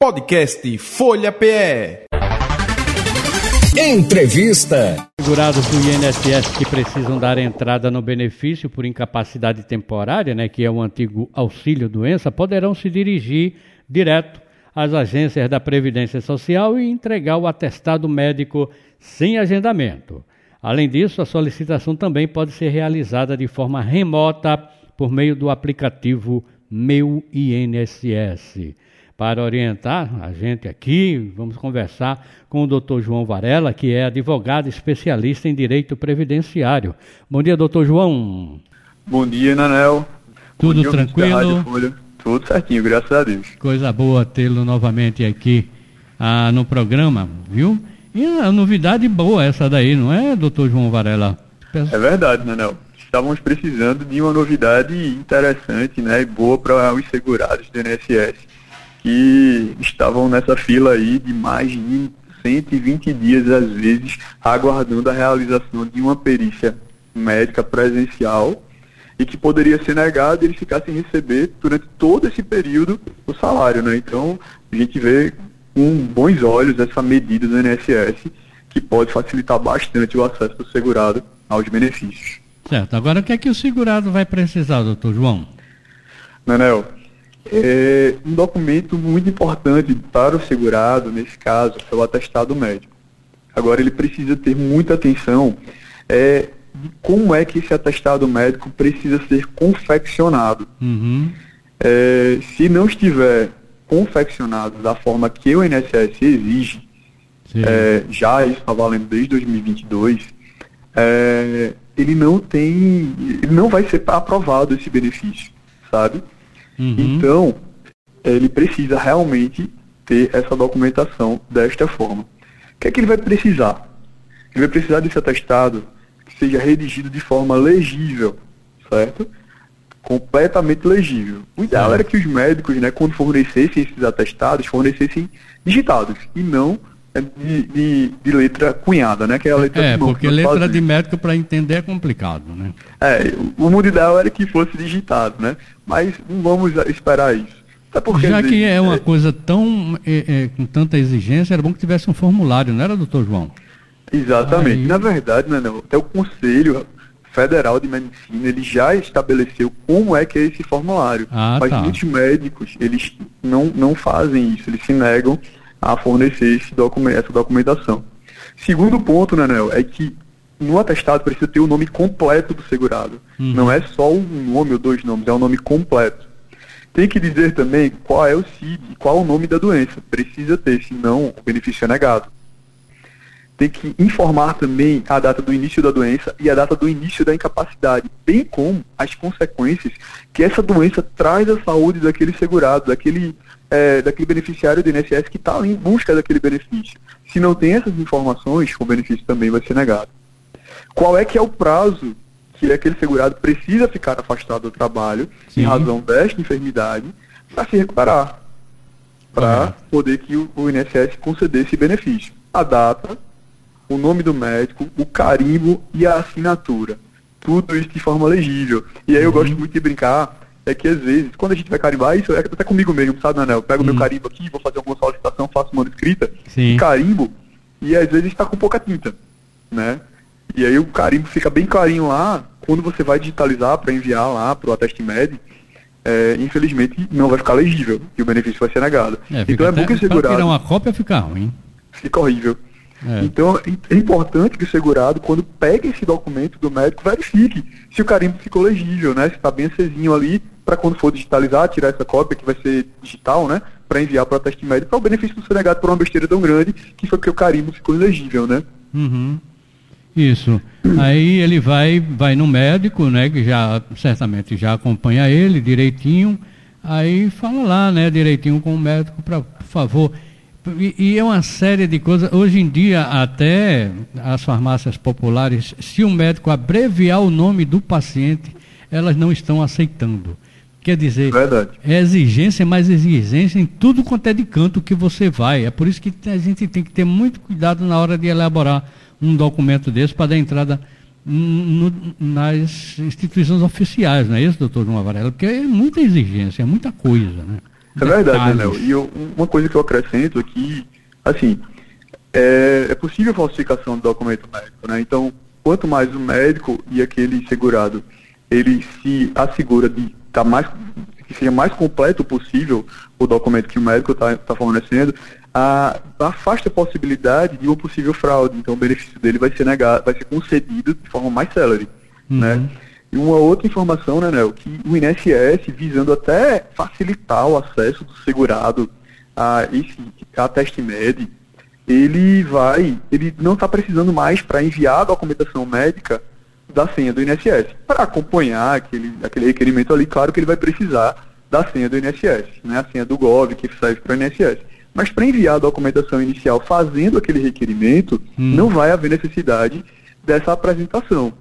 Podcast Folha PE. Entrevista. Segurados do INSS que precisam dar entrada no benefício por incapacidade temporária, né, que é o antigo auxílio doença, poderão se dirigir direto às agências da Previdência Social e entregar o atestado médico sem agendamento. Além disso, a solicitação também pode ser realizada de forma remota por meio do aplicativo Meu INSS. Para orientar a gente aqui, vamos conversar com o doutor João Varela, que é advogado especialista em direito previdenciário. Bom dia, doutor João. Bom dia, Nanel. Tudo dia, tranquilo? Tudo certinho, graças a Deus. Coisa boa tê-lo novamente aqui ah, no programa, viu? E a novidade boa essa daí, não é, doutor João Varela? É verdade, Nanel. Estávamos precisando de uma novidade interessante né, e boa para os segurados do INSS que estavam nessa fila aí de mais de 120 dias, às vezes, aguardando a realização de uma perícia médica presencial e que poderia ser negado e eles ficassem receber durante todo esse período o salário, né? Então, a gente vê com bons olhos essa medida do INSS que pode facilitar bastante o acesso do segurado aos benefícios. Certo. Agora, o que é que o segurado vai precisar, doutor João? Nanel, é um documento muito importante para o segurado, nesse caso, é o atestado médico. Agora, ele precisa ter muita atenção é, de como é que esse atestado médico precisa ser confeccionado. Uhum. É, se não estiver confeccionado da forma que o INSS exige, é, já isso está valendo desde 2022, é, ele não tem, ele não vai ser aprovado esse benefício, sabe? Uhum. Então, ele precisa realmente ter essa documentação desta forma. O que é que ele vai precisar? Ele vai precisar desse atestado que seja redigido de forma legível, certo? Completamente legível. O ideal era que os médicos, né, quando fornecessem esses atestados, fornecessem digitados e não é, de, de, de, letra cunhada, né? Que é a letra É, porque letra fazer. de médico para entender é complicado, né? É, o mundo ideal era que fosse digitado, né? Mas não vamos esperar isso. Porque, Já que é uma coisa tão é, é, com tanta exigência, era bom que tivesse um formulário, não era, doutor João? Exatamente. Aí... Na verdade, né, até o Conselho Federal de Medicina ele já estabeleceu como é que é esse formulário. Ah, mas tá. muitos médicos eles não, não fazem isso, eles se negam a fornecer esse documento, essa documentação. Segundo ponto, Nanel, é que no atestado precisa ter o nome completo do segurado. Uhum. Não é só um nome ou dois nomes, é o nome completo. Tem que dizer também qual é o CID, qual é o nome da doença. Precisa ter, senão o benefício é negado. Tem que informar também a data do início da doença e a data do início da incapacidade, bem como as consequências que essa doença traz à saúde daquele segurado, daquele é, daquele beneficiário do INSS que está em busca daquele benefício. Se não tem essas informações, o benefício também vai ser negado. Qual é que é o prazo que aquele segurado precisa ficar afastado do trabalho Sim. em razão desta enfermidade para se recuperar, para uhum. poder que o, o INSS conceder esse benefício. A data, o nome do médico, o carimbo e a assinatura. Tudo isso de forma legível. E aí eu gosto muito de brincar é que às vezes, quando a gente vai carimbar, isso é até comigo mesmo, sabe, Anel? Eu pego hum. meu carimbo aqui, vou fazer alguma solicitação, faço uma escrita, Sim. carimbo, e às vezes está com pouca tinta, né? E aí o carimbo fica bem clarinho lá, quando você vai digitalizar para enviar lá para o Ateste Med, é, infelizmente não vai ficar legível e o benefício vai ser negado. É, então é bom que segurado. tirar uma cópia fica ruim. Fica horrível. É. Então é importante que o segurado, quando pega esse documento do médico, verifique se o carimbo ficou legível, né? Se está bem acesinho ali, para quando for digitalizar, tirar essa cópia que vai ser digital, né? Para enviar para o teste médico, para o benefício não ser negado por uma besteira tão grande que foi porque o carimbo ficou ilegível, né? Uhum. Isso. Aí ele vai, vai no médico, né? Que já certamente já acompanha ele direitinho. Aí fala lá, né? Direitinho com o médico, para por favor. E, e, é uma série de coisas. Hoje em dia, até as farmácias populares, se o médico abreviar o nome do paciente, elas não estão aceitando. Quer dizer, Verdade. é exigência, mais exigência em tudo quanto é de canto que você vai. É por isso que a gente tem que ter muito cuidado na hora de elaborar um documento desse para dar entrada no, nas instituições oficiais, não é isso, doutor João Varela? Porque é muita exigência, é muita coisa, né? É verdade, Daniel. E eu, uma coisa que eu acrescento aqui, assim, é, é possível falsificação do documento médico, né? Então, quanto mais o médico e aquele segurado, ele se assegura de estar tá mais que seja mais completo possível o documento que o médico está tá fornecendo, a, afasta a possibilidade de uma possível fraude. Então o benefício dele vai ser negado, vai ser concedido de forma mais célere. Uhum. Né? E uma outra informação, né, Nel, que o INSS, visando até facilitar o acesso do segurado a esse a teste MED, ele vai, ele não está precisando mais para enviar a documentação médica da senha do INSS. Para acompanhar aquele, aquele requerimento ali, claro que ele vai precisar da senha do INSS, né, a senha do GOV que serve para o INSS. Mas para enviar a documentação inicial fazendo aquele requerimento, hum. não vai haver necessidade dessa apresentação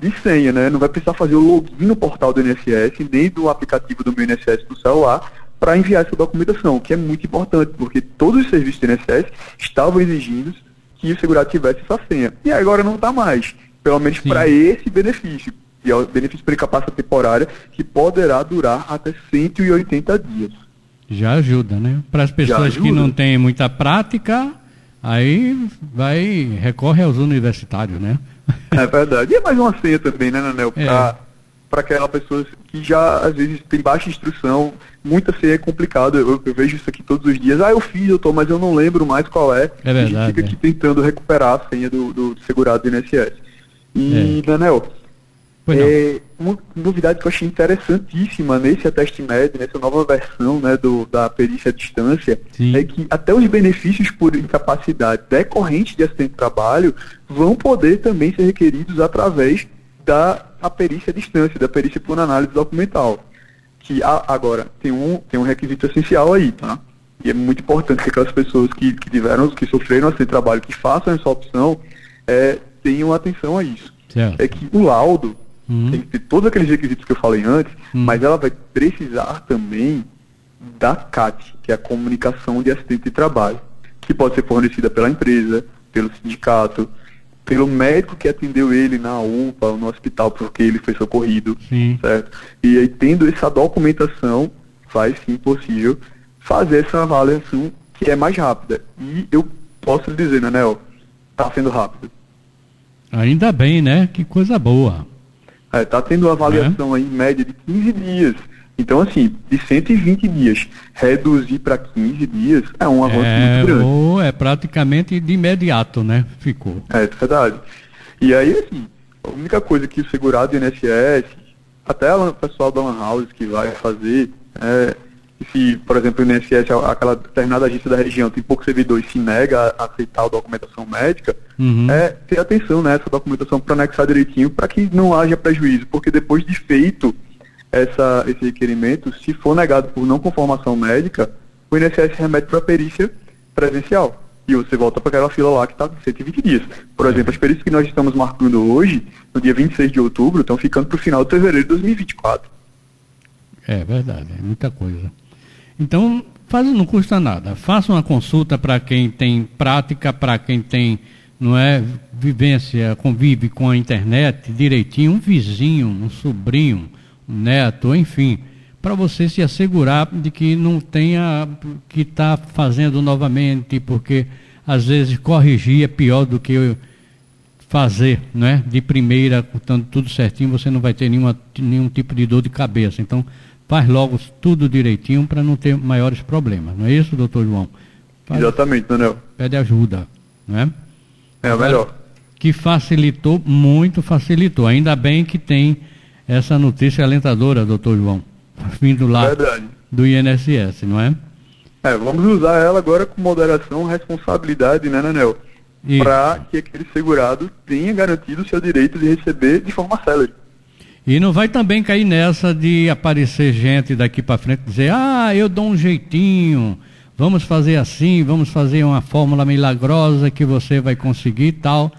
de senha, né? Não vai precisar fazer o login no portal do INSS, nem do aplicativo do meu INSS do celular, para enviar essa documentação, que é muito importante, porque todos os serviços do INSS estavam exigindo que o segurado tivesse essa senha. E agora não está mais, pelo menos para esse benefício, que é o benefício por incapacitação temporária, que poderá durar até 180 dias. Já ajuda, né? Para as pessoas que não têm muita prática, aí vai recorre aos universitários, né? É verdade. E é mais uma senha também, né, Nanel? Para é. aquela pessoa que já, às vezes, tem baixa instrução, muita senha é complicado. Eu, eu, vejo isso aqui todos os dias. Ah, eu fiz, eu tô, mas eu não lembro mais qual é. É verdade. A gente fica aqui é. tentando recuperar a senha do, do segurado do INSS. E, é. Nanel, é, uma novidade que eu achei interessantíssima nesse Ateste Med, nessa nova versão né, do, da perícia à distância, Sim. é que até os benefícios por incapacidade decorrentes de acidente de trabalho vão poder também ser requeridos através da perícia à distância, da perícia por análise documental. Que a, agora tem um, tem um requisito essencial aí, tá? E é muito importante que aquelas pessoas que, que tiveram, que sofreram acidente de trabalho, que façam essa opção, é, tenham atenção a isso. É que o laudo Uhum. Tem que ter todos aqueles requisitos que eu falei antes, uhum. mas ela vai precisar também da CAT, que é a comunicação de acidente de trabalho, que pode ser fornecida pela empresa, pelo sindicato, pelo médico que atendeu ele na UPA ou no hospital porque ele foi socorrido, sim. certo? E aí tendo essa documentação, vai sim possível fazer essa avaliação que é mais rápida. E eu posso lhe dizer, Nanel, está sendo rápido. Ainda bem, né? Que coisa boa. Está é, tá tendo uma avaliação é. aí, em média de 15 dias. Então, assim, de 120 dias, reduzir para 15 dias é um avanço é, muito grande. Ou é praticamente de imediato, né? Ficou. É, é verdade. E aí, assim, a única coisa que o segurado do INSS, até o pessoal da Lan House que vai fazer, é, se, por exemplo, o INSS, aquela determinada agência da região, tem pouco servidor e se nega a aceitar a documentação médica, uhum. é ter atenção nessa documentação para anexar direitinho, para que não haja prejuízo, porque depois de feito essa, esse requerimento, se for negado por não conformação médica, o INSS remete para a perícia presencial. E você volta para aquela fila lá que está 120 dias. Por exemplo, as perícias que nós estamos marcando hoje, no dia 26 de outubro, estão ficando para o final de fevereiro de 2024. É verdade, é muita coisa. Então, faz, não custa nada. Faça uma consulta para quem tem prática, para quem tem não é vivência, convive com a internet direitinho, um vizinho, um sobrinho, um neto, enfim, para você se assegurar de que não tenha que estar tá fazendo novamente, porque às vezes corrigir é pior do que fazer, né? De primeira, estando tudo certinho, você não vai ter nenhuma, nenhum tipo de dor de cabeça. Então, faz logo tudo direitinho para não ter maiores problemas. Não é isso, doutor João? Faz, Exatamente, Daniel. Pede ajuda, não é? É o melhor. Que facilitou, muito facilitou. Ainda bem que tem essa notícia alentadora, doutor João, vindo lá Verdade. do INSS, não é? É, vamos usar ela agora com moderação, responsabilidade, né, Nanel? Para que aquele segurado tenha garantido o seu direito de receber de forma célere. E não vai também cair nessa de aparecer gente daqui para frente dizer: ah, eu dou um jeitinho, vamos fazer assim, vamos fazer uma fórmula milagrosa que você vai conseguir e tal,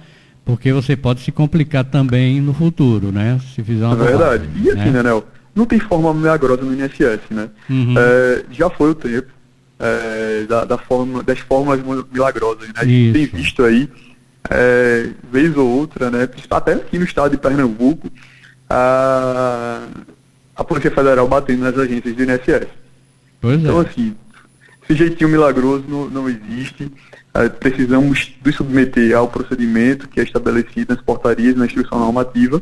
porque você pode se complicar também no futuro, né? Se fizer uma. É verdade. e assim, né, Nel? Não tem fórmula milagrosa no INSS, né? Uhum. É, já foi o tempo é, da, da forma, das fórmulas milagrosas, né? A gente tem visto aí, é, vez ou outra, né? Até aqui no estado de Pernambuco a, a Polícia Federal batendo nas agências do INSS. Pois então, é. assim, esse jeitinho milagroso não, não existe. Uh, precisamos nos submeter ao procedimento que é estabelecido nas portarias, na instrução normativa,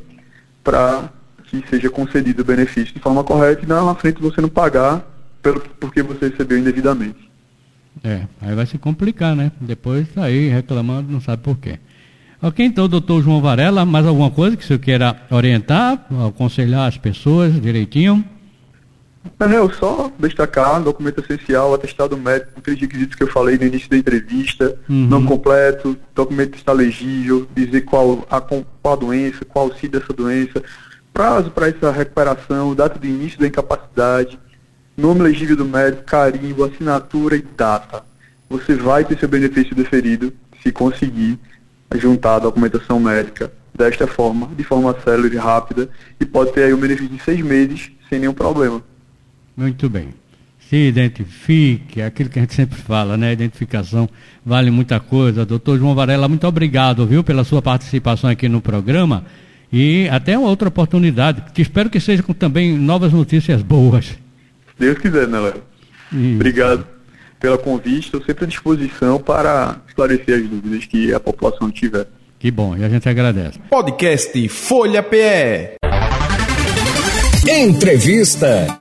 para que seja concedido o benefício de forma correta e lá na frente você não pagar pelo, porque você recebeu indevidamente. É, aí vai se complicar, né? Depois tá aí reclamando, não sabe por quê. Ok, então, doutor João Varela, mais alguma coisa que o senhor queira orientar, aconselhar as pessoas direitinho? Não, só destacar, documento essencial, atestado médico, aqueles requisitos que eu falei no início da entrevista, uhum. não completo, documento está legível, dizer qual a, qual a doença, qual o CID dessa doença, prazo para essa recuperação, data de início da incapacidade, nome legível do médico, carimbo, assinatura e data. Você vai ter seu benefício deferido se conseguir juntar a documentação médica desta forma, de forma célere e rápida, e pode ter aí um benefício de seis meses sem nenhum problema. Muito bem. Se identifique, é aquilo que a gente sempre fala, né? Identificação vale muita coisa. Doutor João Varela, muito obrigado, viu, pela sua participação aqui no programa. E até uma outra oportunidade. Te espero que seja com também novas notícias boas. Deus quiser, né, Léo? Obrigado pela convite. Estou sempre à disposição para esclarecer as dúvidas que a população tiver. Que bom, e a gente agradece. Podcast Folha PE. Entrevista.